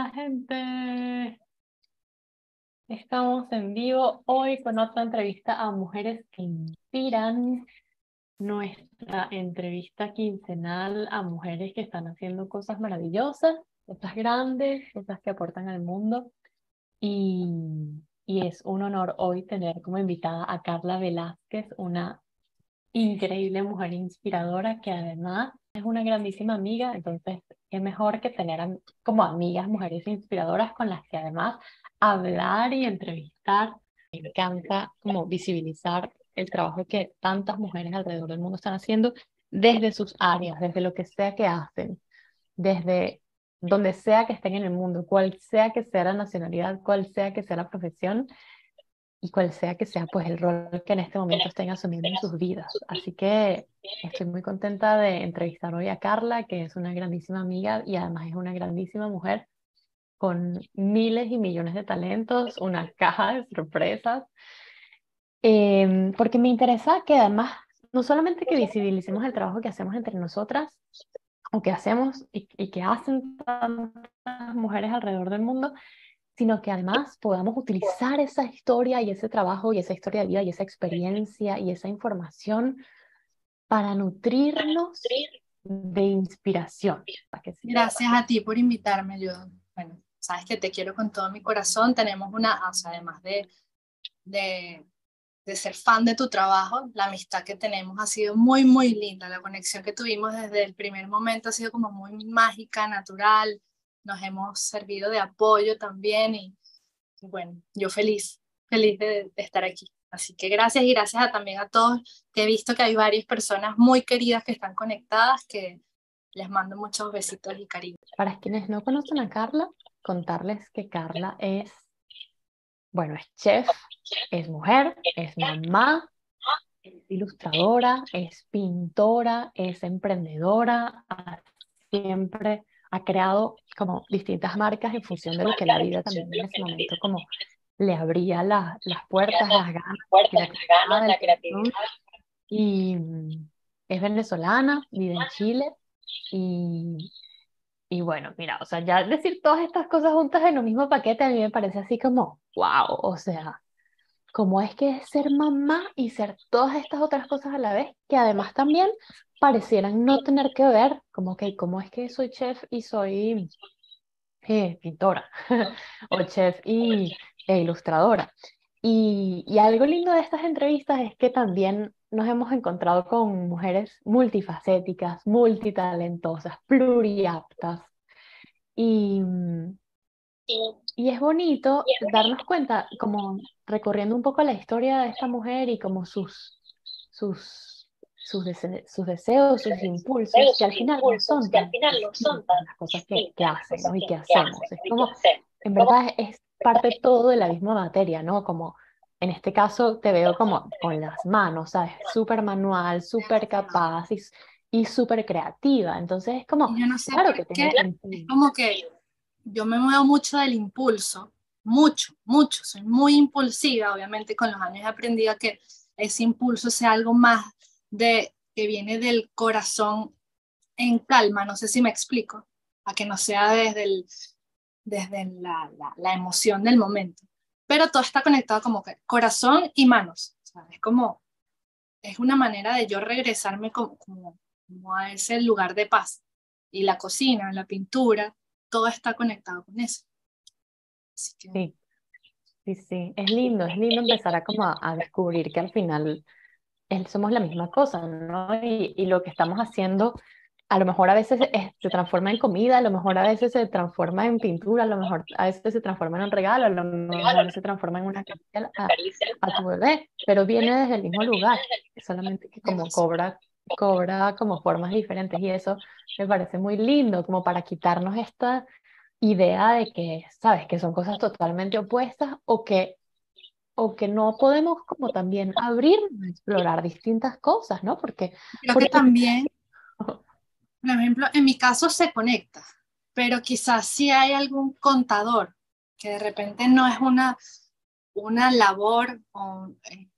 Hola gente, estamos en vivo hoy con otra entrevista a mujeres que inspiran, nuestra entrevista quincenal a mujeres que están haciendo cosas maravillosas, cosas grandes, cosas que aportan al mundo. Y, y es un honor hoy tener como invitada a Carla Velázquez, una increíble mujer inspiradora que además es una grandísima amiga, entonces es mejor que tener como amigas mujeres inspiradoras con las que además hablar y entrevistar. Me encanta como visibilizar el trabajo que tantas mujeres alrededor del mundo están haciendo desde sus áreas, desde lo que sea que hacen, desde donde sea que estén en el mundo, cual sea que sea la nacionalidad, cual sea que sea la profesión, y cual sea que sea pues el rol que en este momento estén asumiendo en sus vidas. Así que estoy muy contenta de entrevistar hoy a Carla, que es una grandísima amiga y además es una grandísima mujer con miles y millones de talentos, una caja de sorpresas, em, porque me interesa que además no solamente que visibilicemos el trabajo que hacemos entre nosotras, o que hacemos y, y que hacen tantas mujeres alrededor del mundo, sino que además podamos utilizar esa historia y ese trabajo y esa historia de vida y esa experiencia y esa información para nutrirnos de inspiración. Gracias a ti por invitarme. Yo, bueno, sabes que te quiero con todo mi corazón. Tenemos una, o sea, además de, de, de ser fan de tu trabajo, la amistad que tenemos ha sido muy, muy linda. La conexión que tuvimos desde el primer momento ha sido como muy mágica, natural nos hemos servido de apoyo también y, bueno, yo feliz, feliz de, estar aquí. Así que gracias y gracias también a todos, he visto que hay varias personas muy queridas que están conectadas, que les mando muchos besitos y cariño. Para quienes no conocen a Carla, contarles que Carla es, bueno, es chef, es mujer, es mamá, es ilustradora, es pintora, es emprendedora, siempre ha creado como distintas marcas en función de lo que la vida también en ese momento como le abría las puertas, las ganas, la creatividad. Y es venezolana, vive en Chile y, y bueno, mira, o sea, ya decir todas estas cosas juntas en un mismo paquete a mí me parece así como, wow, o sea, cómo es que es ser mamá y ser todas estas otras cosas a la vez, que además también parecieran no tener que ver, como que, ¿cómo es que soy chef y soy eh, pintora? o chef y e ilustradora. Y, y algo lindo de estas entrevistas es que también nos hemos encontrado con mujeres multifacéticas, multitalentosas, pluriaptas. Y, y es bonito darnos cuenta, como recorriendo un poco la historia de esta mujer y como sus, sus, sus, sus deseos, sus impulsos, que al final no son, las cosas que, que hacen y que hacemos. Es como, en verdad es parte todo de la misma materia, ¿no? Como en este caso te veo como con las manos, ¿sabes? Súper manual, súper capaz y, y súper creativa. Entonces es como, Yo no sé claro que es como que yo me muevo mucho del impulso, mucho, mucho, soy muy impulsiva, obviamente con los años he aprendido que ese impulso sea algo más de que viene del corazón en calma, no sé si me explico, a que no sea desde, el, desde la, la, emoción del momento, pero todo está conectado como que corazón y manos, es como, es una manera de yo regresarme como, como, como a ese lugar de paz, y la cocina, la pintura, todo está conectado con eso. Sí, sí, sí, es lindo, es lindo empezar a, como a, descubrir que al final somos la misma cosa, ¿no? Y, y, lo que estamos haciendo a lo mejor a veces se transforma en comida, a lo mejor a veces se transforma en pintura, a lo mejor a veces se transforma en un regalo, a lo mejor se transforma en una caricia a, a tu bebé, pero viene desde el mismo lugar, solamente que como cobra cobra como formas diferentes y eso me parece muy lindo, como para quitarnos esta idea de que, sabes, que son cosas totalmente opuestas o que, o que no podemos como también abrir a explorar distintas cosas, ¿no? Porque, Creo que también, por ejemplo, en mi caso se conecta, pero quizás si hay algún contador que de repente no es una, una labor o, eh,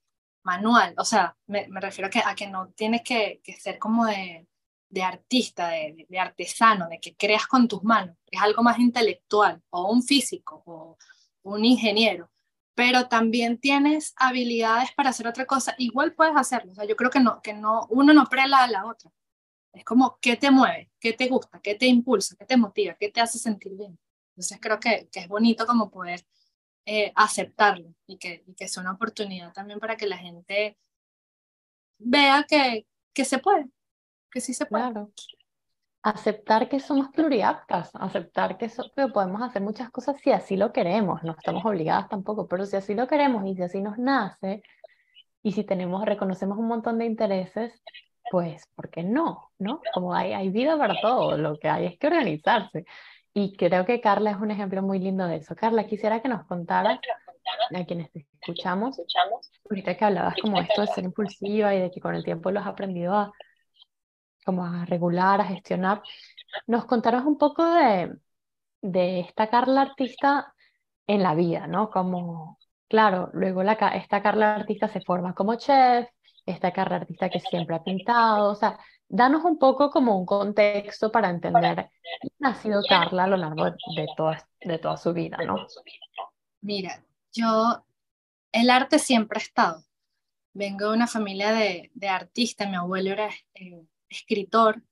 manual, o sea, me, me refiero a que, a que no tiene que, que, ser como de, de artista, de, de, artesano, de que creas con tus manos, es algo más intelectual, o un físico, o un ingeniero, pero también tienes habilidades para hacer otra cosa, igual puedes hacerlo. O sea, yo creo que no, que no, uno no prela a la otra. Es como, ¿qué te mueve? ¿Qué te gusta? ¿Qué te impulsa? ¿Qué te motiva? ¿Qué te hace sentir bien? Entonces creo que, que es bonito como poder eh, aceptarlo y que, y que sea una oportunidad también para que la gente vea que, que se puede, que sí se puede. Claro. Aceptar que somos pluriaptas, aceptar que, que podemos hacer muchas cosas si así lo queremos, no estamos obligadas tampoco, pero si así lo queremos y si así nos nace, y si tenemos, reconocemos un montón de intereses, pues, ¿por qué no? ¿No? Como hay, hay vida para todo, lo que hay es que organizarse. Y creo que Carla es un ejemplo muy lindo de eso. Carla, quisiera que nos contaras a quienes te escuchamos, ahorita que hablabas como esto de ser impulsiva y de que con el tiempo lo has aprendido a, como a regular, a gestionar, nos contaras un poco de, de esta Carla artista en la vida, ¿no? Como, claro, luego la, esta Carla artista se forma como chef, esta Carla artista que siempre ha pintado, o sea, danos un poco como un contexto para entender quién ha sido Carla a lo largo de, toda, de toda su vida, ¿no? Mira, yo, el arte siempre ha estado. Vengo de una familia de, de artistas, mi abuelo era eh, escritor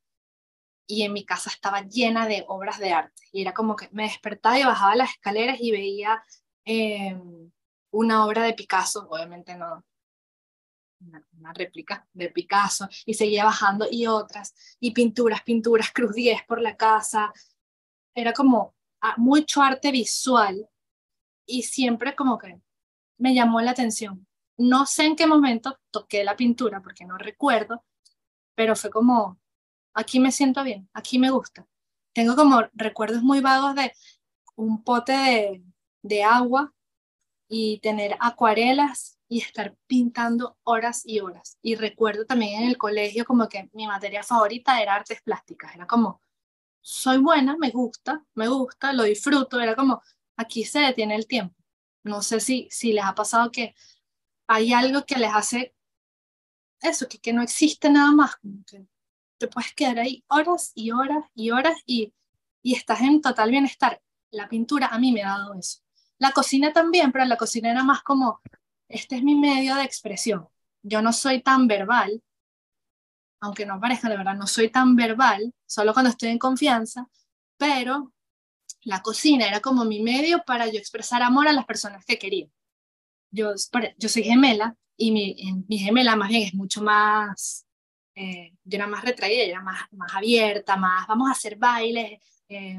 y en mi casa estaba llena de obras de arte. Y era como que me despertaba y bajaba las escaleras y veía eh, una obra de Picasso, obviamente no, una, réplica de Picasso, y seguía bajando, y otras, y pinturas, pinturas, Cruz 10 por la casa. Era como ah, mucho arte visual, y siempre como que me llamó la atención. No sé en qué momento toqué la pintura, porque no recuerdo, pero fue como, aquí me siento bien, aquí me gusta. Tengo como recuerdos muy vagos de un pote de, de agua y tener acuarelas y estar pintando horas y horas. Y recuerdo también en el colegio como que mi materia favorita era artes plásticas. Era como, soy buena, me gusta, me gusta, lo disfruto. Era como, aquí se detiene el tiempo. No sé si, si les ha pasado que hay algo que les hace eso, que, no existe nada más. que te puedes quedar ahí horas y horas y horas y, y estás en total bienestar. La pintura a mí me ha dado eso. La cocina también, pero la cocina era más como, este es mi medio de expresión. Yo no soy tan verbal, aunque no parezca, de verdad, no soy tan verbal, solo cuando estoy en confianza, pero la cocina era como mi medio para yo expresar amor a las personas que quería. Yo soy gemela y mi, mi gemela más bien es mucho más, eh, yo era más retraída, yo era más, más abierta, más, vamos a hacer bailes, eh,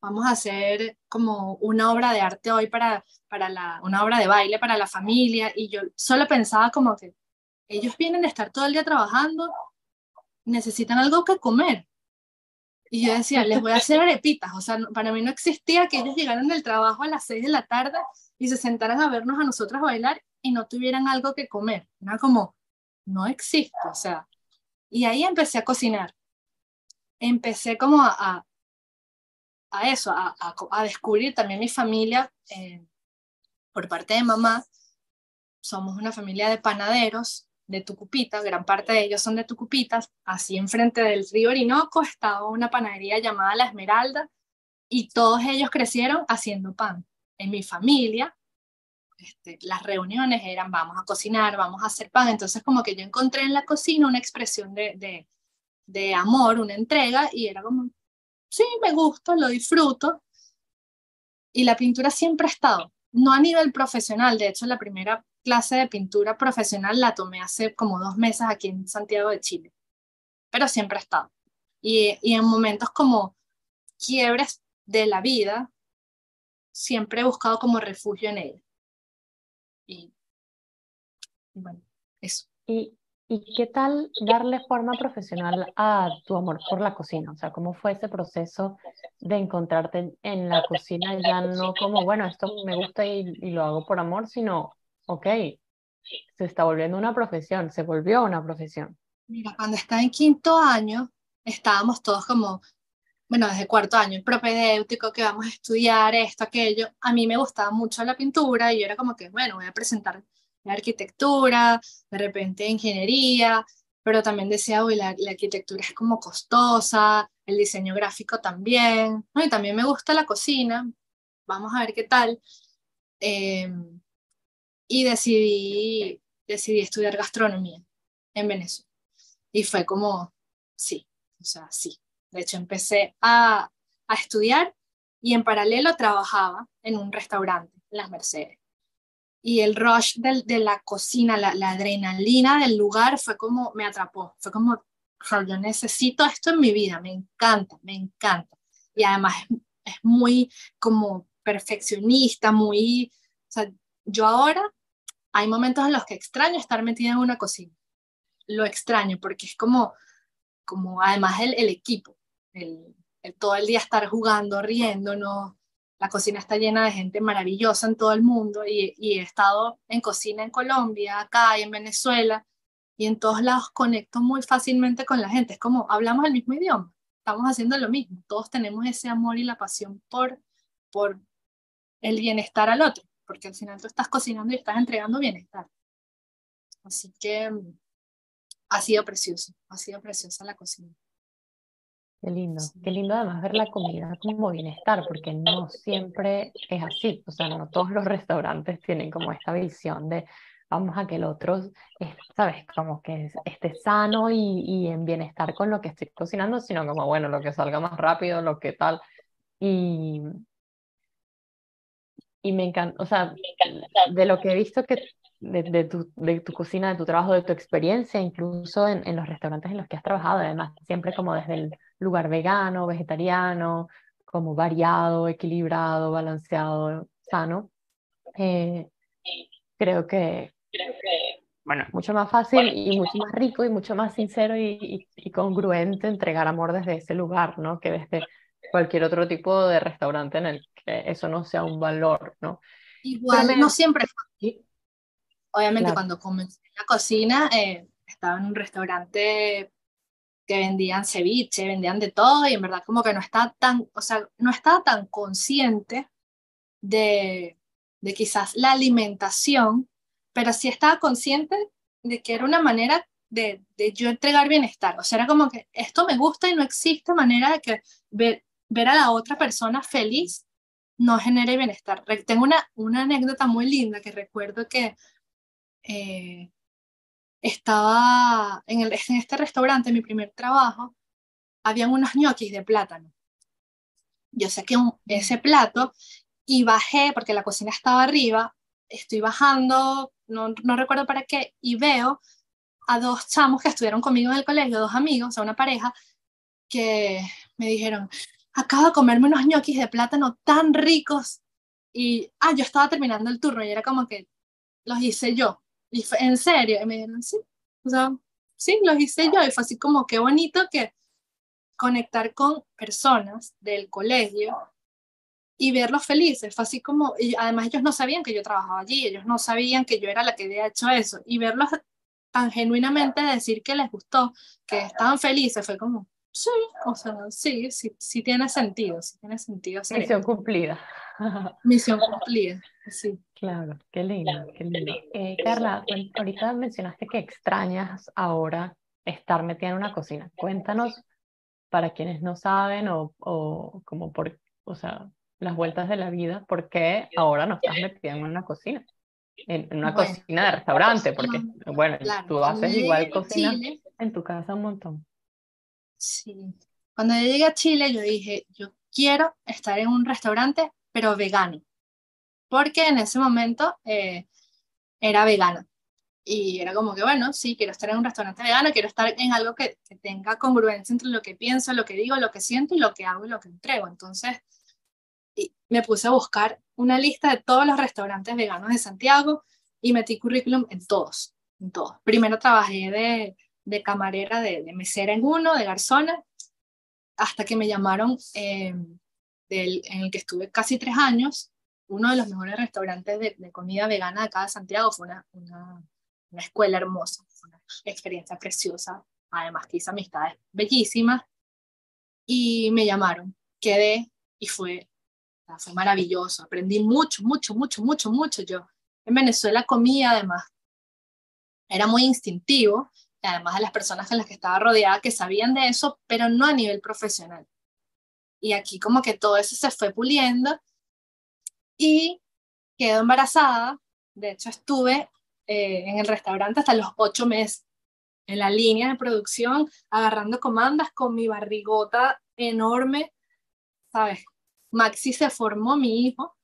vamos a hacer como una obra de arte hoy para, para la, una obra de baile para la familia, y yo solo pensaba como que ellos vienen a estar todo el día trabajando, necesitan algo que comer. Y yo decía, les voy a hacer arepitas, o sea, para mí no existía que ellos llegaran del trabajo a las seis de la tarde y se sentaran a vernos a nosotras bailar y no tuvieran algo que comer. Era como, no existe, o sea. Y ahí empecé a cocinar. Empecé como a, a eso, a, a, descubrir también mi familia eh, por parte de mamá. Somos una familia de panaderos de Tucupita, gran parte de ellos son de Tucupitas. Así enfrente del río Orinoco estaba una panadería llamada La Esmeralda y todos ellos crecieron haciendo pan. En mi familia, este, las reuniones eran vamos a cocinar, vamos a hacer pan. Entonces como que yo encontré en la cocina una expresión de, de, de amor, una entrega y era como, sí, me gusta, lo disfruto. Y la pintura siempre ha estado, no a nivel profesional, de hecho la primera clase de pintura profesional la tomé hace como dos meses aquí en Santiago de Chile, pero siempre ha estado. Y, y en momentos como quiebres de la vida, siempre he buscado como refugio en ella. Y, bueno, eso. Y, ¿Y qué tal darle forma profesional a tu amor por la cocina? O sea, ¿cómo fue ese proceso de encontrarte en la cocina ya no como, bueno, esto me gusta y, lo hago por amor, sino, ok, se está volviendo una profesión, se volvió una profesión? Mira, cuando estaba en quinto año, estábamos todos como, bueno, desde cuarto año, el propedéutico, que vamos a estudiar esto, aquello. A mí me gustaba mucho la pintura y yo era como que, bueno, voy a presentar de arquitectura, de repente ingeniería, pero también decía, uy, la, arquitectura es como costosa, el diseño gráfico también, y también me gusta la cocina, vamos a ver qué tal. Em, y decidí, decidí estudiar gastronomía en Venezuela. Y fue como, sí, o sea, sí. De hecho, empecé a, a estudiar y en paralelo trabajaba en un restaurante, en Las Mercedes. Y el rush de la cocina, la, la, adrenalina del lugar fue como, me atrapó, fue como, yo necesito esto en mi vida, me encanta, me encanta. Y además es, es muy como perfeccionista, muy, o sea, yo ahora hay momentos en los que extraño estar metida en una cocina. Lo extraño porque es como, como además el, el equipo, todo el día estar jugando, riéndonos. La cocina está llena de gente maravillosa en todo el mundo y, y he estado en cocina en Colombia, acá y en Venezuela y en todos lados conecto muy fácilmente con la gente. Es como hablamos el mismo idioma, estamos haciendo lo mismo. Todos tenemos ese amor y la pasión por, por el bienestar al otro porque al final tú estás cocinando y estás entregando bienestar. Así que mm, ha sido precioso, ha sido preciosa la cocina. Qué lindo, qué lindo además ver la comida como bienestar, porque no siempre es así, o sea, no todos los restaurantes tienen como esta visión de vamos a que el otro, sabes, como que esté sano y, y en bienestar con lo que estoy cocinando, sino como, bueno, lo que salga más rápido, lo que tal. Y, y me encanta, o sea, de lo que he visto que de, de, tu, de tu cocina, de tu trabajo, de tu experiencia, incluso en, en, los restaurantes en los que has trabajado, además, siempre como desde el lugar vegano, vegetariano, como variado, equilibrado, balanceado, sano, eh, creo que, bueno, mucho más fácil y mucho más rico y mucho más sincero y, y, y congruente entregar amor desde ese lugar, ¿no? Que desde cualquier otro tipo de restaurante en el que eso no sea un valor, ¿no? Igual, no siempre fue Obviamente cuando comencé en la cocina, eh, estaba en un restaurante que vendían ceviche, vendían de todo y en verdad como que no estaba tan, o sea, no estaba tan consciente de, de quizás la alimentación, pero sí estaba consciente de que era una manera de, de, yo entregar bienestar. O sea, era como que esto me gusta y no existe manera de que ver, ver a la otra persona feliz no genere bienestar. Tengo una, una anécdota muy linda que recuerdo que eh, estaba en, el, en este restaurante, mi primer trabajo, habían unos ñoquis de plátano. Yo saqué un, ese plato y bajé, porque la cocina estaba arriba, estoy bajando, no, no recuerdo para qué, y veo a dos chamos que estuvieron conmigo en el colegio, dos amigos, o sea, una pareja, que me dijeron, acabo de comerme unos ñoquis de plátano tan ricos. Y, ah, yo estaba terminando el turno y era como que los hice yo. Y fue, en serio, y me dijeron, sí, o sea, sí, los hice yo. Y fue así como, qué bonito que conectar con personas del colegio y verlos felices. Fue así como, y además ellos no sabían que yo trabajaba allí, ellos no sabían que yo era la que había hecho eso. Y verlos tan genuinamente decir que les gustó, que estaban felices, fue como, Sí, o sea, sí, sí, sí tiene sentido, sí tiene sentido. Misión cumplida. Misión cumplida, sí. Claro, qué lindo, qué lindo. Eh, Carla, ahorita mencionaste que extrañas ahora estar metida en una cocina. Cuéntanos, para quienes no saben o, o como por, o sea, las vueltas de la vida, ¿por qué ahora no estás metida en una cocina? En, una cocina de restaurante, porque, bueno, tú haces igual cocina en tu casa un montón. Sí. Cuando yo llegué a Chile, yo dije, yo quiero estar en un restaurante, pero vegano. Porque en ese momento eh, era vegana. Y era como que, bueno, sí, quiero estar en un restaurante vegano, quiero estar en algo que, que tenga congruencia entre lo que pienso, lo que digo, lo que siento y lo que hago y lo que entrego. Entonces, y me puse a buscar una lista de todos los restaurantes veganos de Santiago y metí currículum en todos, en todos. Primero trabajé de, camarera, de, de, mesera en uno, de garzona, hasta que me llamaron eh, en el que estuve casi tres años, uno de los mejores restaurantes de, comida vegana de acá de Santiago, fue una, una, una escuela hermosa, una experiencia preciosa, además que hice amistades bellísimas, y me llamaron, quedé y fue, fue maravilloso, aprendí mucho, mucho, mucho, mucho, mucho. Yo en Venezuela comía además, era muy instintivo, además de las personas con las que estaba rodeada que sabían de eso, pero no a nivel profesional. Y aquí como que todo eso se fue puliendo y quedó embarazada. De hecho, estuve eh, en el restaurante hasta los ocho meses, en la línea de producción, agarrando comandas con mi barrigota enorme, ¿sabes? Maxi se formó, mi hijo,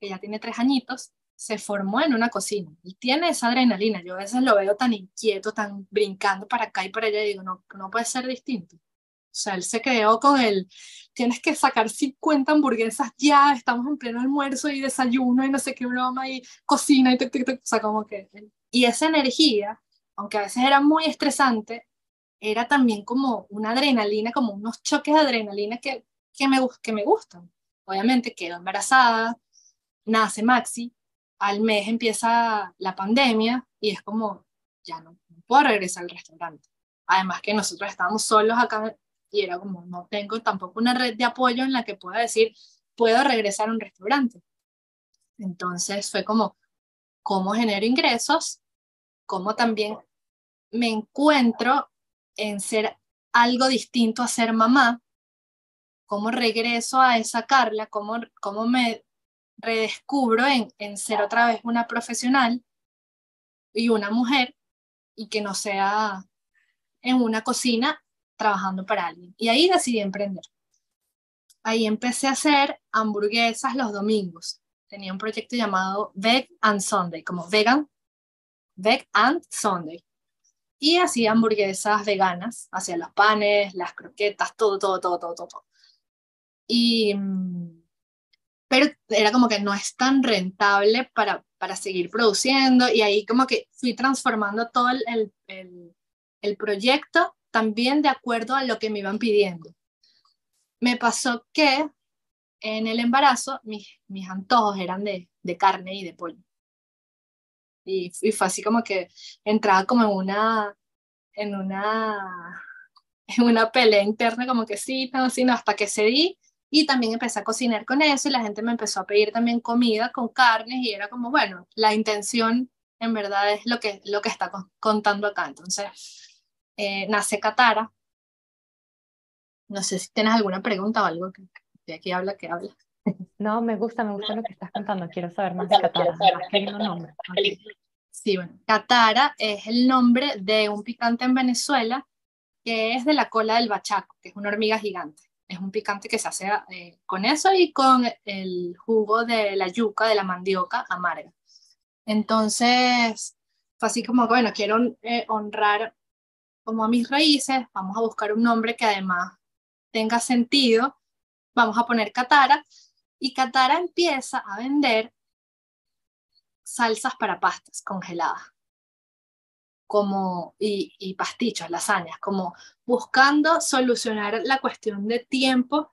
que ya tiene tres añitos, se formó en una cocina y tiene esa adrenalina. Yo a veces lo veo tan inquieto, tan brincando para acá y para allá y digo, no, no puede ser distinto. O sea, él se creó con el, tienes que sacar 50 hamburguesas ya, estamos en pleno almuerzo y desayuno y no sé qué broma y cocina y te, te, o sea, como que... Y esa energía, aunque a veces era muy estresante, era también como una adrenalina, como unos choques de adrenalina que, que, me, que me gustan. Obviamente quedo embarazada, nace Maxi, al mes empieza la pandemia y es como, ya no, puedo regresar al restaurante. Además que nosotros estábamos solos acá y era como, no tengo tampoco una red de apoyo en la que pueda decir, puedo regresar a un restaurante. Entonces fue como, ¿cómo genero ingresos? ¿Cómo también me encuentro en ser algo distinto a ser mamá? ¿Cómo regreso a esa Carla? ¿Cómo, cómo me redescubro en, en ser otra vez una profesional y una mujer y que no sea en una cocina trabajando para alguien. Y ahí decidí emprender. Ahí empecé a hacer hamburguesas los domingos. Tenía un proyecto llamado Veg and Sunday, como vegan, Veg and Sunday. Y hacía hamburguesas veganas, hacía los panes, las croquetas, todo, todo, todo, todo, todo. Y mm, pero era como que no es tan rentable para, para seguir produciendo y ahí como que fui transformando todo el, el, el, proyecto también de acuerdo a lo que me iban pidiendo. Me pasó que en el embarazo mis, mis antojos eran de, de carne y de pollo. Y, y, fue así como que entraba como en una, en una, en una pelea interna, como que sí, no, sí, no, hasta que cedí y también empecé a cocinar con eso y la gente me empezó a pedir también comida con carnes y era como, bueno, la intención en verdad es lo que, lo que está contando acá. Entonces, eh, nace Catara. No sé si tienes alguna pregunta o algo que de aquí habla, que habla. No, me gusta, me gusta lo que estás contando. Quiero saber más de Catara. nombre. Sí, bueno, Catara es el nombre de un picante en Venezuela que es de la cola del bachaco, que es una hormiga gigante es un picante que se hace eh, con eso y con el jugo de la yuca, de la mandioca amarga. Entonces, fue así como, bueno, quiero eh, honrar como a mis raíces, vamos a buscar un nombre que además tenga sentido, vamos a poner Catara, y Catara empieza a vender salsas para pastas congeladas como, y, y pastichos, lasañas, como buscando solucionar la cuestión de tiempo,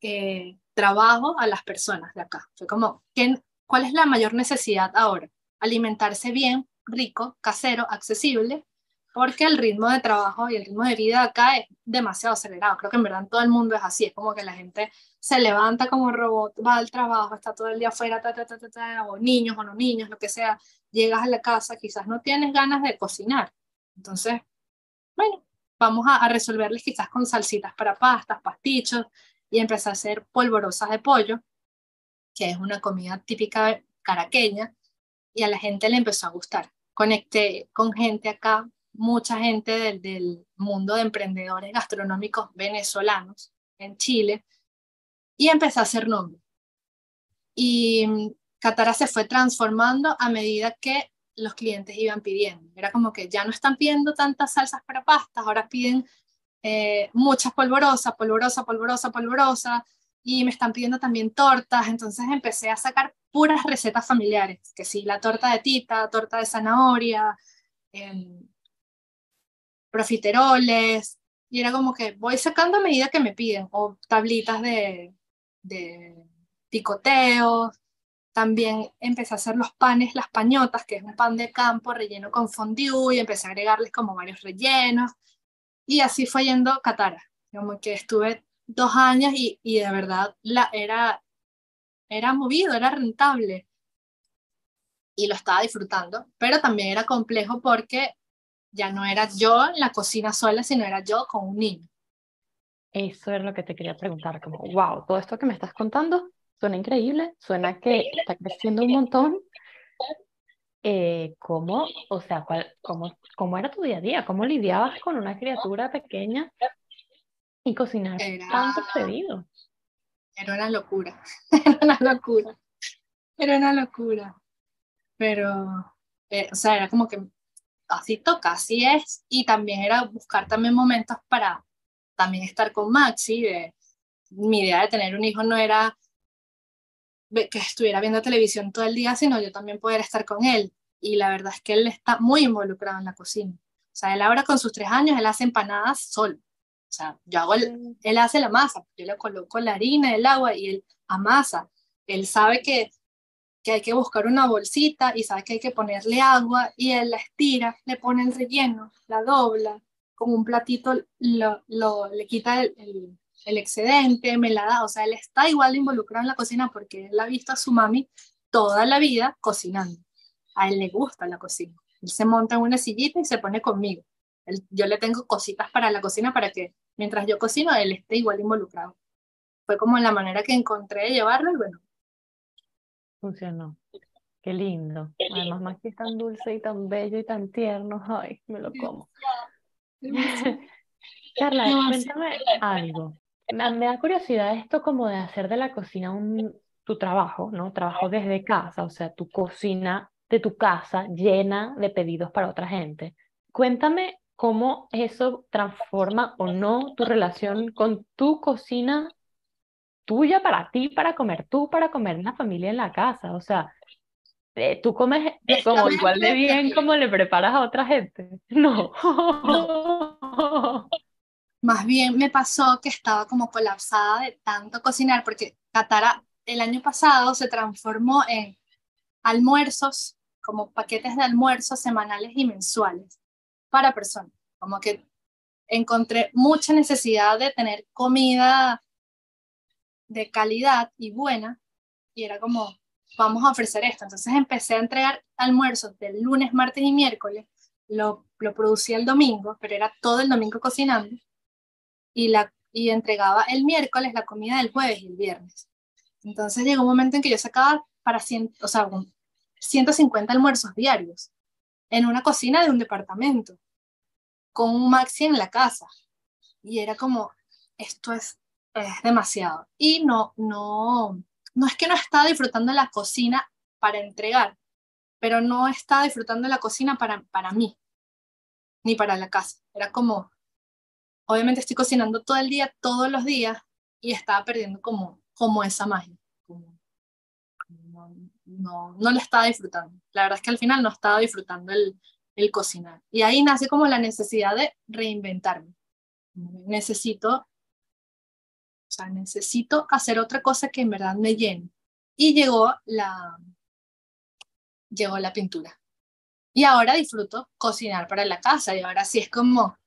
eh, trabajo a las personas de acá. Fue como, ¿qué, ¿cuál es la mayor necesidad ahora? Alimentarse bien, rico, casero, accesible, porque el ritmo de trabajo y el ritmo de vida acá es demasiado acelerado. Creo que en verdad todo el mundo es así, es como que la gente se levanta como robot, va al trabajo, está todo el día afuera, o niños o no niños, lo que sea, llegas a la casa, quizás no tienes ganas de cocinar. Entonces, bueno, vamos a, resolverles quizás con salsitas para pastas, pastichos, y empecé a hacer polvorosas de pollo, que es una comida típica caraqueña, y a la gente le empezó a gustar. Conecté con gente acá, mucha gente del, mundo de emprendedores gastronómicos venezolanos en Chile, y empecé a hacer nombre. Y Catara se fue transformando a medida que los clientes iban pidiendo. Era como que ya no están pidiendo tantas salsas para pastas, ahora piden eh, muchas polvorosas, polvorosa, polvorosa, polvorosa, y me están pidiendo también tortas, entonces empecé a sacar puras recetas familiares, que sí, la torta de tita, torta de zanahoria, em, profiteroles, y era como que voy sacando a medida que me piden, o tablitas de, de picoteos, también empecé a hacer los panes, las pañotas, que es un pan de campo relleno con fondue, y empecé a agregarles como varios rellenos. Y así fue yendo Catara. Como que estuve dos años y, y de verdad la, era, era movido, era rentable. Y lo estaba disfrutando, pero también era complejo porque ya no era yo en la cocina sola, sino era yo con un niño. Eso es lo que te quería preguntar, como, wow, todo esto que me estás contando suena increíble, suena que está creciendo un montón. Eh, ¿cómo, o sea, cuál, cómo, cómo era tu día a día? ¿Cómo lidiabas con una criatura pequeña y cocinar Era, tantos pedidos? era una locura, era una locura, era una locura. Pero, eh, o sea, era como que así toca, así es. Y también era buscar también momentos para también estar con Maxi. De, mi idea de tener un hijo no era que estuviera viendo televisión todo el día, sino yo también poder estar con él. Y la verdad es que él está muy involucrado en la cocina. O sea, él ahora con sus tres años, él hace empanadas solo. O sea, yo hago el, él hace la masa, yo le coloco la harina, el agua y él amasa. Él sabe que, que hay que buscar una bolsita y sabe que hay que ponerle agua y él la estira, le pone el relleno, la dobla, con un platito lo, lo- le quita el, excedente, me la da. O sea, él está igual involucrado en la cocina porque él ha visto a su mami toda la vida cocinando. A él le gusta la cocina. Él se monta en una sillita y se pone conmigo. Yo le tengo cositas para la cocina para que mientras yo cocino, él esté igual involucrado. Fue como la manera que encontré de llevarlo y bueno, Funcionó. Qué lindo. Además, Maxi es tan dulce y tan bello y tan tierno. Ay, me lo como. Carla, cuéntame algo. Me, me da curiosidad esto como de hacer de la cocina un, tu trabajo, ¿no? Trabajo desde casa, o sea, tu cocina de tu casa llena de pedidos para otra gente. Cuéntame cómo eso transforma o no tu relación con tu cocina tuya para ti, para comer tú, para comer en la familia en la casa. O sea, eh, tú comes como igual de bien como le preparas a otra gente. No. Más bien me pasó que estaba como colapsada de tanto cocinar porque Catara el año pasado se transformó en almuerzos, como paquetes de almuerzos semanales y mensuales para personas. Como que encontré mucha necesidad de tener comida de calidad y buena y era como, vamos a ofrecer esto. Entonces empecé a entregar almuerzos del lunes, martes y miércoles. Lo, lo producía el domingo, pero era todo el domingo cocinando y, la, y entregaba el miércoles la comida del jueves y el viernes. Entonces llegó un momento en que yo sacaba para 100, o sea, 150 almuerzos diarios en una cocina de un departamento, con un maxi en la casa. Y era como, esto es, es demasiado. Y no, no, no es que no estaba disfrutando la cocina para entregar, pero no estaba disfrutando la cocina para, para mí, ni para la casa. Era como, obviamente estoy cocinando todo el día, todos los días, y estaba perdiendo como, como esa magia. Como, no, no, no lo estaba disfrutando. La verdad es que al final no estaba disfrutando el, el cocinar. Y ahí nace como la necesidad de reinventarme. Necesito, o sea, necesito hacer otra cosa que en verdad me llene. Y llegó la, llegó la pintura. Y ahora disfruto cocinar para la casa. Y ahora sí es como,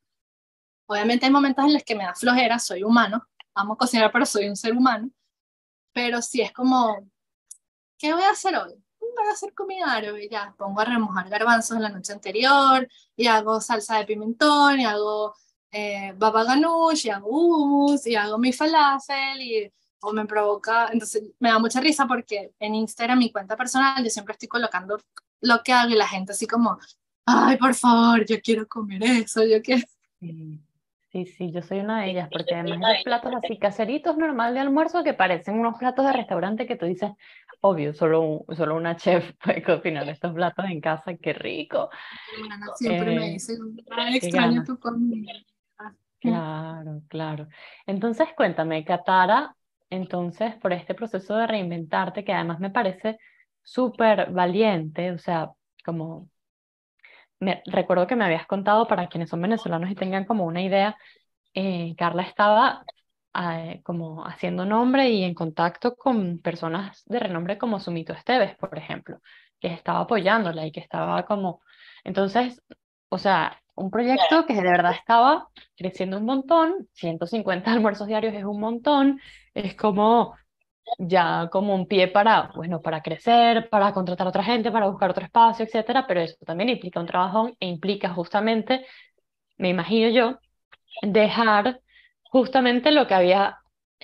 obviamente hay momentos en los que me da flojera, soy humano, amo cocinar, pero soy un ser humano. Pero sí es como, ¿qué voy a hacer hoy? Voy a hacer comida árabe, ya pongo a remojar garbanzos la noche anterior, y hago salsa de pimentón, y hago eh, baba ganoush, y hago hummus, y hago mi falafel, y o me provoca, entonces me da mucha risa porque en Instagram, mi cuenta personal, yo siempre estoy colocando lo que hago y la gente así como, ay, por favor, yo quiero comer eso, yo quiero... Sí, sí, sí, yo soy una de ellas, porque además esos platos así caseritos normal de almuerzo que parecen unos platos de restaurante que tú dices, obvio, solo, un- solo una chef puede cocinar estos platos en casa, qué rico. Mi hermana siempre me Eh, dice, ay, qué extraño tu comida. Claro, claro. Entonces, cuéntame, Katara, entonces, por este proceso de reinventarte, que además me parece súper valiente, o sea, como me, recuerdo que me habías contado para quienes son venezolanos y tengan como una idea, eh, Carla estaba eh, como haciendo nombre y en contacto con personas de renombre como Sumito Esteves, por ejemplo, que estaba apoyándola y que estaba como, entonces, o sea, un proyecto que de verdad estaba creciendo un montón, 150 almuerzos diarios es un montón, es como ya como un pie para, bueno, para crecer, para contratar a otra gente, para buscar otro espacio, etcétera, pero eso también implica un trabajo e implica justamente, me imagino yo, dejar justamente lo que había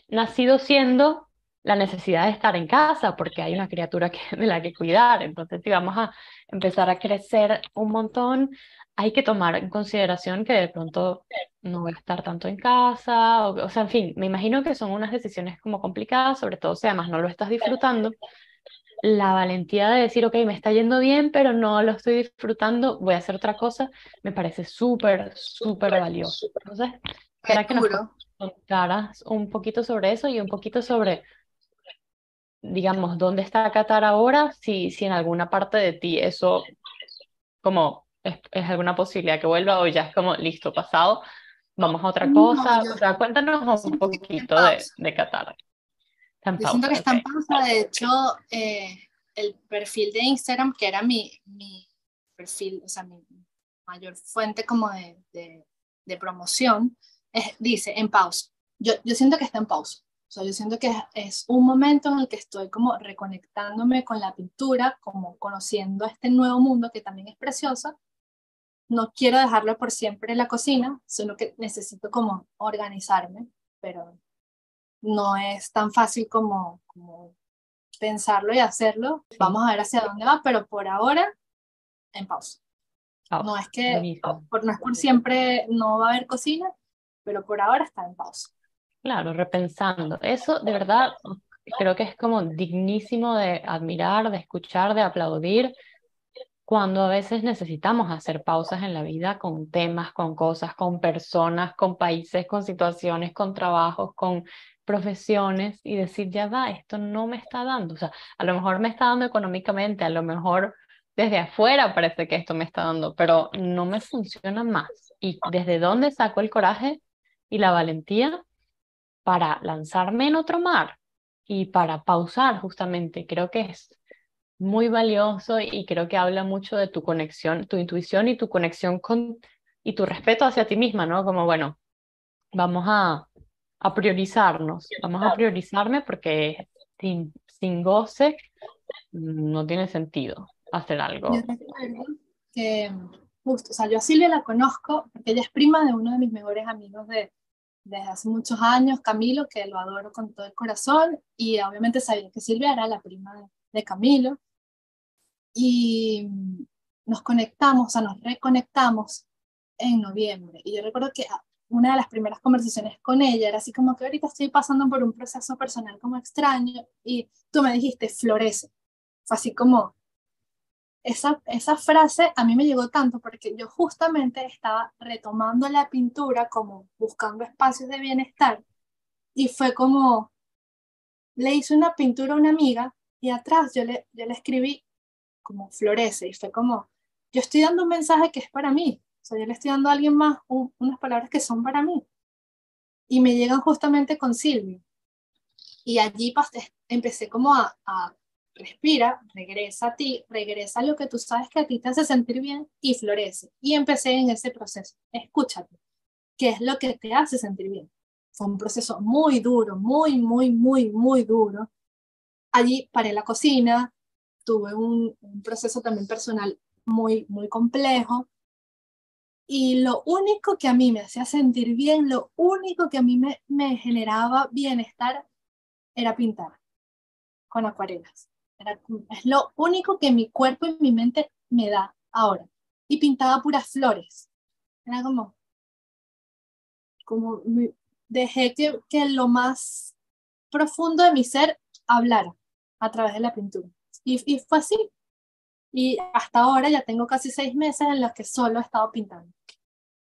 nacido siendo la necesidad de estar en casa, porque hay una criatura que, de la que cuidar. Entonces, si vamos a empezar a crecer un montón, hay que tomar en consideración que de pronto no voy a estar tanto en casa, o, o sea, en fin, me imagino que son unas decisiones como complicadas, sobre todo si además no lo estás disfrutando. La valentía de decir, ok, me está yendo bien, pero no lo estoy disfrutando, voy a hacer otra cosa, me parece súper, súper valioso. Entonces, para que nos contaras un poquito sobre eso y un poquito sobre digamos, dónde está Qatar ahora, si, si en alguna parte de ti eso como es, alguna posibilidad que vuelva o ya es como listo, pasado, vamos a otra cosa. o sea, cuéntanos un poquito de, de Qatar. yo siento que está en pausa, de hecho, eh, el perfil de Instagram, que era mi, mi perfil, o sea, mi mayor fuente como de, de, de promoción, dice en pausa. Yo, yo siento que está en pausa. O sea, yo siento que es, un momento en el que estoy como reconectándome con la pintura, como conociendo este nuevo mundo que también es precioso. No quiero dejarlo por siempre en la cocina, sino que necesito como organizarme, pero no es tan fácil como, como pensarlo y hacerlo. Vamos a ver hacia dónde va, pero por ahora, en pausa. no es que, por, no es por siempre, no va a haber cocina, pero por ahora está en pausa. Claro, repensando. Eso de verdad creo que es como dignísimo de admirar, de escuchar, de aplaudir, cuando a veces necesitamos hacer pausas en la vida con temas, con cosas, con personas, con países, con situaciones, con trabajos, con profesiones y decir, ya va, esto no me está dando. O sea, a lo mejor me está dando económicamente, a lo mejor desde afuera parece que esto me está dando, pero no me funciona más. ¿Y desde dónde saco el coraje y la valentía para lanzarme en otro mar y para pausar justamente. Creo que es muy valioso y creo que habla mucho de tu conexión, tu intuición y tu conexión con y tu respeto hacia ti misma, ¿no? Como, bueno, vamos a, a priorizarnos, vamos a priorizarme porque sin, sin goce no tiene sentido hacer algo. Yo que justo, o sea, yo a Silvia la conozco porque ella es prima de uno de mis mejores amigos de, desde hace muchos años, Camilo, que lo adoro con todo el corazón, y obviamente sabía que Silvia era la prima de, Camilo, y nos conectamos, o sea, nos reconectamos en noviembre, y yo recuerdo que una de las primeras conversaciones con ella era así como que ahorita estoy pasando por un proceso personal como extraño, y tú me dijiste, florece, fue así como, esa, esa frase a mí me llegó tanto porque yo justamente estaba retomando la pintura como buscando espacios de bienestar y fue como, le hice una pintura a una amiga y atrás yo le, yo le escribí como florece y fue como, yo estoy dando un mensaje que es para mí, o sea, yo le estoy dando a alguien más unas palabras que son para mí. Y me llegan justamente con Silvia. Y allí empecé como a, a respira, regresa a ti, regresa a lo que tú sabes que a ti te hace sentir bien y florece. Y empecé en ese proceso. Escúchate, ¿qué es lo que te hace sentir bien? Fue un proceso muy duro, muy, muy, muy, muy duro. Allí paré la cocina, tuve un, proceso también personal muy, muy complejo. Y lo único que a mí me hacía sentir bien, lo único que a mí me, generaba bienestar era pintar con acuarelas es lo único que mi cuerpo y mi mente me da ahora. Y pintaba puras flores. Era como, como dejé que lo más profundo de mi ser hablara a través de la pintura. Y, y fue así. Y hasta ahora ya tengo casi seis meses en los que solo he estado pintando.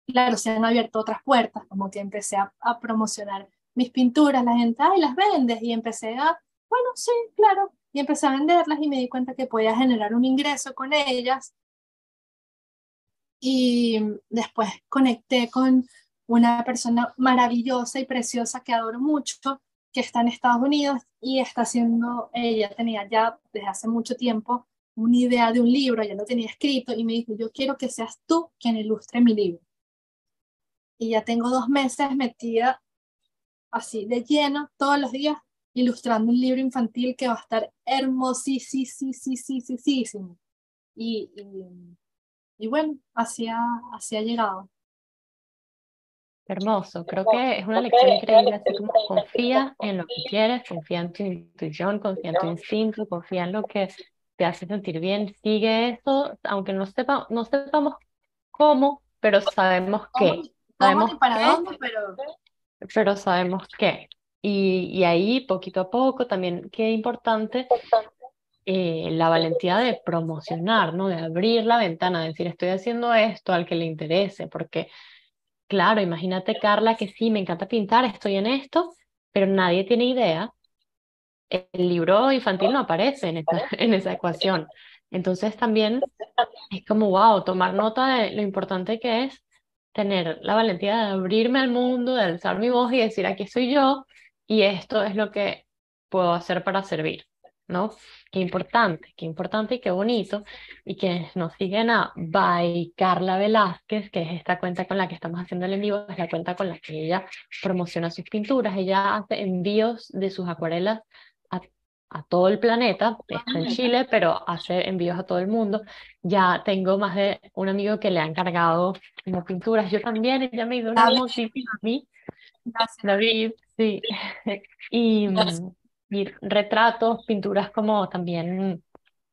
Claro, se han abierto otras puertas, como que empecé a, a promocionar mis pinturas, la gente, ay, las vendes, y empecé a, bueno, sí, claro, y empecé a venderlas y me di cuenta que podía generar un ingreso con ellas. Y después conecté con una persona maravillosa y preciosa que adoro mucho, que está en Estados Unidos y está haciendo, ella tenía ya desde hace mucho tiempo una idea de un libro, ya lo tenía escrito y me dijo, yo quiero que seas tú quien ilustre mi libro. Y ya tengo dos meses metida así de lleno todos los días ilustrando un libro infantil que va a estar hermosísimo. Y, y, y bueno, así ha, así ha llegado. Hermoso, creo que es una lección increíble, así como confía en lo que quieres, confía en tu intuición, confía en tu instinto, confía en lo que te hace sentir bien, sigue eso, aunque no, sepa, no sepamos cómo, pero sabemos qué. Sabemos para dónde, pero... pero sabemos qué. Y, y ahí, poquito a poco, también qué importante eh, la valentía de promocionar, ¿no? De abrir la ventana, de decir, estoy haciendo esto al que le interese, porque, claro, imagínate, Carla, que sí, me encanta pintar, estoy en esto, pero nadie tiene idea. El libro infantil no aparece en, esa ecuación. Entonces también es como, wow, tomar nota de lo importante que es tener la valentía de abrirme al mundo, de alzar mi voz y decir, aquí soy yo y esto es lo que puedo hacer para servir, ¿no? Qué importante, qué importante y qué bonito. Y que nos siguen a By Carla Velázquez, que es esta cuenta con la que estamos haciendo el envío, es la cuenta con la que ella promociona sus pinturas. Ella hace envíos de sus acuarelas a todo el planeta, está en Chile, pero hace envíos a todo el mundo. Ya tengo más de un amigo que le ha encargado como pinturas, yo también, ella me dio muchísimo a mí. Gracias. David, sí. y, y retratos, pinturas como también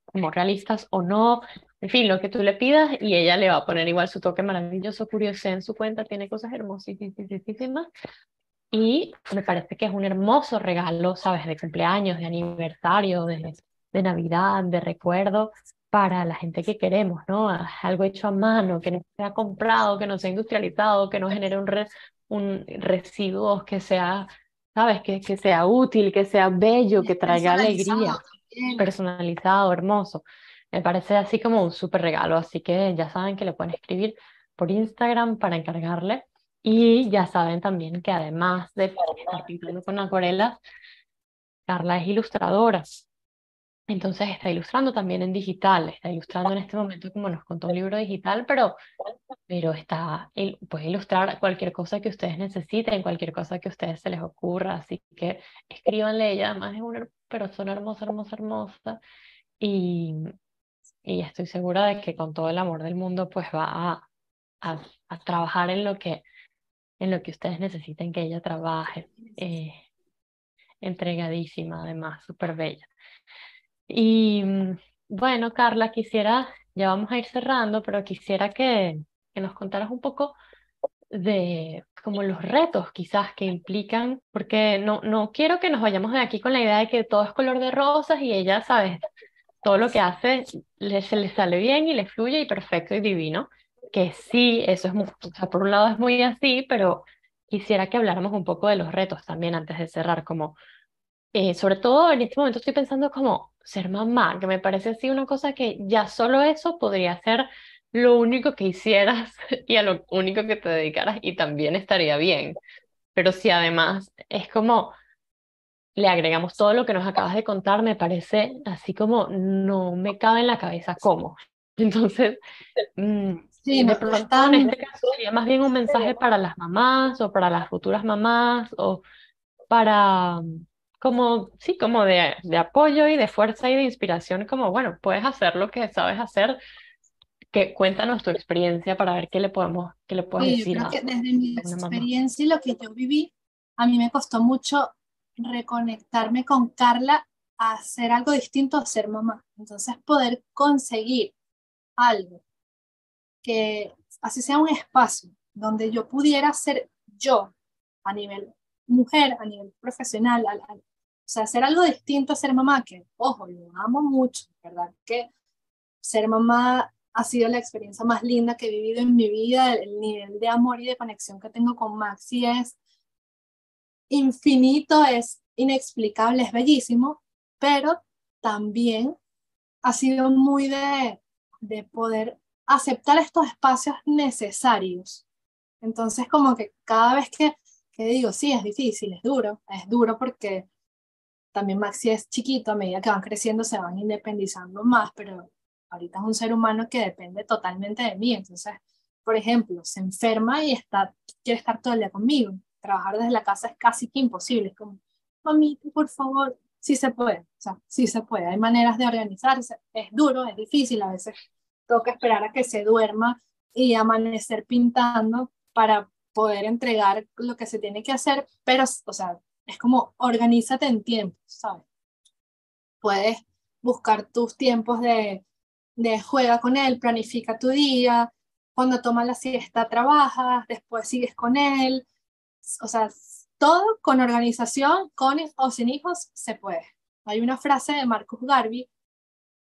como realistas o no, en fin, lo que tú le pidas y ella le va a poner igual su toque maravilloso, curioso en su cuenta, tiene cosas hermosísimas y me parece que es un hermoso regalo, ¿sabes? De cumpleaños, de aniversario, de, de Navidad, de recuerdo para la gente que queremos, ¿no? Algo hecho a mano, que no sea comprado, que no sea industrializado, que no genere un, un residuos, que sea, ¿sabes? Que, que sea útil, que sea bello, que traiga alegría, personalizado, hermoso. Me parece así como un súper regalo, así que ya saben que le pueden escribir por Instagram para encargarle y ya saben también que además de estar pintando con acuarelas, Carla es ilustradora. Entonces está ilustrando también en digital, está ilustrando en este momento como nos contó un libro digital, pero, pero está, puede ilustrar cualquier cosa que ustedes necesiten, cualquier cosa que a ustedes se les ocurra, así que escríbanle, ella además es una persona hermosa, hermosa, hermosa, y, y estoy segura de que con todo el amor del mundo pues va a, a, a trabajar en lo que en lo que ustedes necesiten que ella trabaje. Eh, entregadísima, además, súper bella. Y mm, bueno, Carla, quisiera, ya vamos a ir cerrando, pero quisiera que, que nos contaras un poco de como los retos quizás que implican, porque no, no quiero que nos vayamos de aquí con la idea de que todo es color de rosas y ella, sabes, todo lo que hace le, se le sale bien y le fluye y perfecto y divino, que sí, eso es muy, o sea, por un lado es muy así, pero quisiera que habláramos un poco de los retos también antes de cerrar, como, eh, sobre todo en este momento estoy pensando como ser mamá, que me parece así una cosa que ya solo eso podría ser lo único que hicieras y a lo único que te dedicaras y también estaría bien. Pero si además es como le agregamos todo lo que nos acabas de contar, me parece así como no me cabe en la cabeza cómo. Entonces, mm, Sí, de pronto en este caso sería más bien un mensaje para las mamás o para las futuras mamás o para como, sí, como de, de apoyo y de fuerza y de inspiración, como, bueno, puedes hacer lo que sabes hacer, que cuéntanos tu experiencia para ver qué le podemos, qué le puedes decir a, que desde mi experiencia y lo que yo viví, a mí me costó mucho reconectarme con Carla a hacer algo distinto a ser mamá. Entonces, poder conseguir algo que así sea un espacio donde yo pudiera ser yo a nivel mujer, a nivel profesional, o sea, hacer algo distinto a ser mamá, que, ojo, yo amo mucho, ¿verdad? Que ser mamá ha sido la experiencia más linda que he vivido en mi vida, el, nivel de amor y de conexión que tengo con Maxi es infinito, es inexplicable, es bellísimo, pero también ha sido muy de, de poder aceptar estos espacios necesarios. Entonces, como que cada vez que, que digo, sí, es difícil, es duro, es duro porque también Maxi es chiquito, a medida que van creciendo se van independizando más, pero ahorita es un ser humano que depende totalmente de mí. Entonces, por ejemplo, se enferma y está, quiere estar todo el día conmigo. Trabajar desde la casa es casi que imposible. Es como, mamita, por favor. Sí se puede, o sea, sí se puede. Hay maneras de organizarse. Es duro, es difícil, a veces toca esperar a que se duerma y amanecer pintando para poder entregar lo que se tiene que hacer, pero, o sea, es como organízate en tiempo, ¿sabes? Puedes buscar tus tiempos de, de juega con él, planifica tu día, cuando toma la siesta trabajas, después sigues con él, o sea, todo con organización, con o sin hijos, se puede. Hay una frase de Marcus Garvey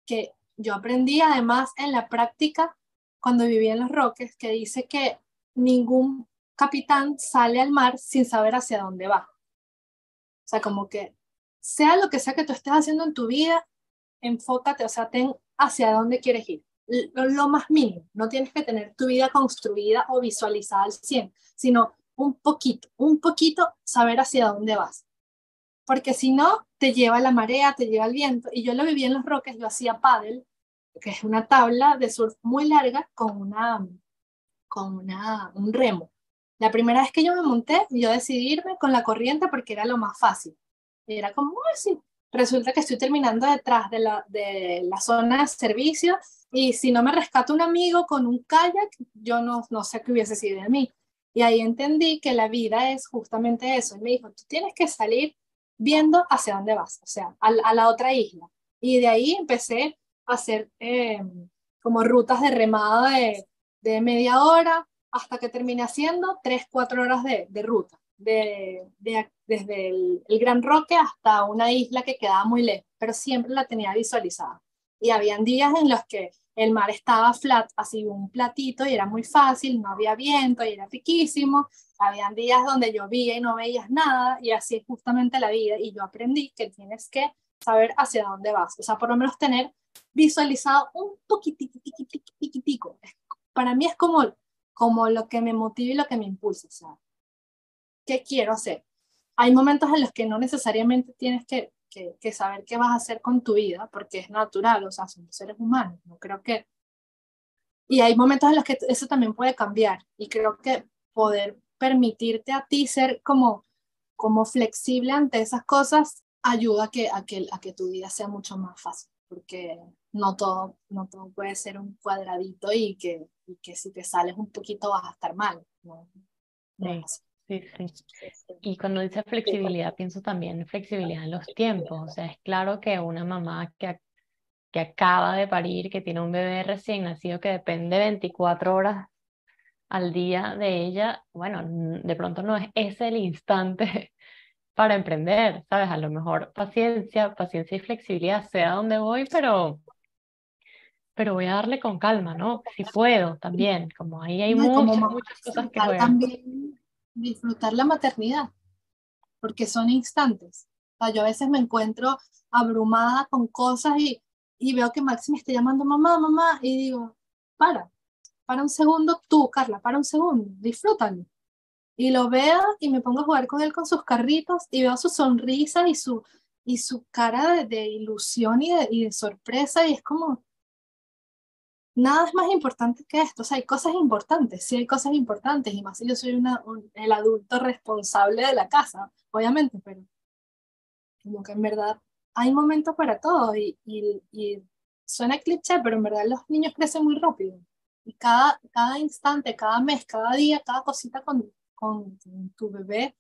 que yo aprendí además en la práctica cuando vivía en Los Roques, que dice que ningún capitán sale al mar sin saber hacia dónde va. O sea, como que sea lo que sea que tú estés haciendo en tu vida, enfócate, o sea, ten hacia dónde quieres ir. Lo, más mínimo, no tienes que tener tu vida construida o visualizada al 100, sino un poquito, un poquito saber hacia dónde vas. Porque si no, te lleva la marea, te lleva el viento. Y yo lo viví en los roques, yo hacía paddle, que es una tabla de surf muy larga con, una, con una, un remo. La primera vez que yo me monté, yo decidí irme con la corriente porque era lo más fácil. Era como, así. Resulta que estoy terminando detrás de la, zona de servicio y si no me rescata un amigo con un kayak, yo no, sé qué hubiese sido de mí. Y ahí entendí que la vida es justamente eso. Y me dijo, tú tienes que salir viendo hacia dónde vas, o sea, a, a la otra isla. Y de ahí empecé a hacer eh, como rutas de remada de, de, media hora hasta que terminé haciendo tres, cuatro horas de, de ruta, de, desde el, el, Gran Roque hasta una isla que quedaba muy lejos, pero siempre la tenía visualizada. Y habían días en los que el mar estaba flat, así un platito y era muy fácil, no había viento y era riquísimo. Habían días donde llovía y no veías nada y así es justamente la vida. Y yo aprendí que tienes que saber hacia dónde vas, o sea, por lo menos tener visualizado un poquitico. Para mí es como, como lo que me motiva y lo que me impulsa, o sea, ¿qué quiero hacer? Hay momentos en los que no necesariamente tienes que que, saber qué vas a hacer con tu vida, porque es natural, o sea, somos seres humanos, no creo que... Y hay momentos en los que eso también puede cambiar y creo que poder permitirte a ti ser como, como flexible ante esas cosas ayuda a que, a, que, a que tu vida sea mucho más fácil, porque no todo, no todo puede ser un cuadradito y que, y que si te sales un poquito vas a estar mal. ¿no? Sí, sí. Y cuando dice flexibilidad, pienso también en flexibilidad en los tiempos. O sea, es claro que una mamá que, que acaba de parir, que tiene un bebé recién nacido que depende 24 horas al día de ella, bueno, de pronto no es ese el instante para emprender, ¿sabes? A lo mejor paciencia, paciencia y flexibilidad, sea donde voy, pero, pero voy a darle con calma, ¿no? Si puedo también, como ahí hay muchas, muchas cosas que juegan disfrutar la maternidad, porque son instantes. O sea, yo a veces me encuentro abrumada con cosas y, y veo que Maxi me está llamando mamá, mamá, y digo, para, para un segundo tú, Carla, para un segundo, disfrútalo. Y lo veo y me pongo a jugar con él con sus carritos y veo su sonrisa y su, y su cara de, de ilusión y de, y de sorpresa y es como, nada es más importante que esto. O sea, hay cosas importantes, sí hay cosas importantes, y más si yo soy una, el adulto responsable de la casa, obviamente, pero como que en verdad hay momentos para todo y, y, y suena cliché, pero en verdad los niños crecen muy rápido. Y cada, cada instante, cada mes, cada día, cada cosita con, con tu bebé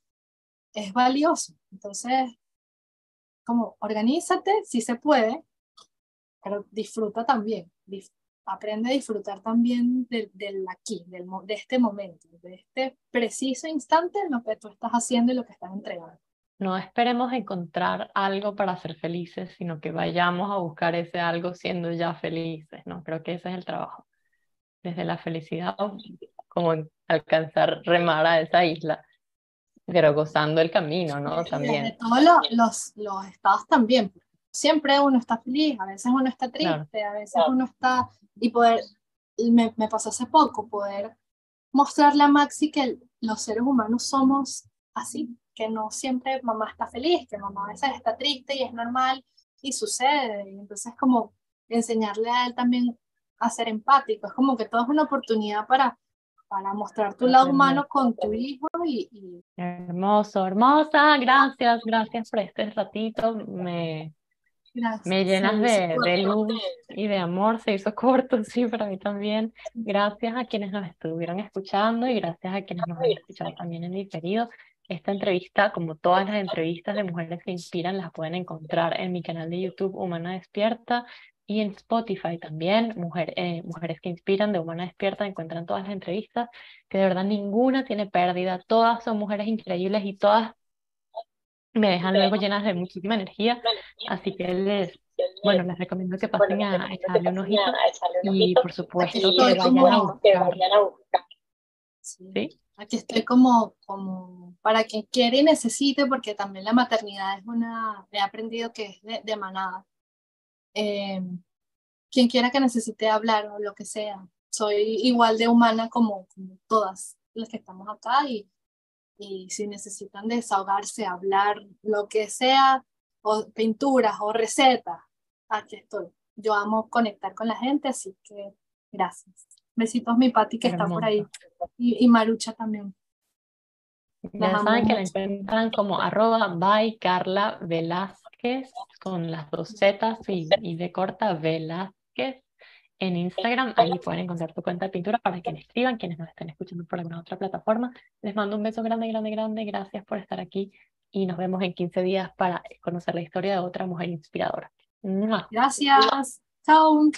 es valioso. Entonces, como organízate si se puede, pero disfruta también aprende a disfrutar también del, aquí, del, de este momento, de este preciso instante en lo que tú estás haciendo y lo que estás entregando. No esperemos encontrar algo para ser felices, sino que vayamos a buscar ese algo siendo ya felices, ¿no? Creo que ese es el trabajo. Desde la felicidad, como alcanzar remar a esa isla, pero gozando el camino, ¿no? También. Desde todos los, los estados también, siempre uno está feliz, a veces uno está triste, a veces uno está... Y poder, me, me pasó hace poco, poder mostrarle a Maxi que los seres humanos somos así, que no siempre mamá está feliz, que mamá a veces está triste y es normal y sucede. Y entonces como enseñarle a él también a ser empático, es como que todo es una oportunidad para, para mostrar tu lado humano con tu hijo y, Hermoso, hermosa, gracias, gracias por este ratito, me, me llenas de, de, luz y de amor, se hizo corto, sí, para mí también. Gracias a quienes nos estuvieron escuchando y gracias a quienes nos han escuchado también en diferido. Esta entrevista, como todas las entrevistas de mujeres que inspiran, las pueden encontrar en mi canal de YouTube Humana Despierta y en Spotify también, mujer, eh, Mujeres que Inspiran de Humana Despierta, encuentran todas las entrevistas, que de verdad ninguna tiene pérdida, todas son mujeres increíbles y todas me dejan luego llenas de muchísima energía, así que les, bueno, les recomiendo que pasen a, echarle un ojito y por supuesto que vayan a buscar. ¿Sí? Aquí estoy como, como para quien quiere y necesite, porque también la maternidad es una, he aprendido que es de, de manada eh, quien quiera que necesite hablar o lo que sea. Soy igual de humana como, todas las que estamos acá y, y si necesitan desahogarse, hablar, lo que sea, o pinturas o recetas, aquí estoy. Yo amo conectar con la gente, así que gracias. Besitos mi Pati que está por ahí y, y Marucha también. Ya saben que la encuentran como arroba by Carla Velázquez con las dos Z y, de corta Velázquez en Instagram. Ahí pueden encontrar tu cuenta de pintura para quienes escriban, quienes nos estén escuchando por alguna otra plataforma. Les mando un beso grande, grande, grande. Gracias por estar aquí y nos vemos en 15 días para conocer la historia de otra mujer inspiradora. Gracias. Chao.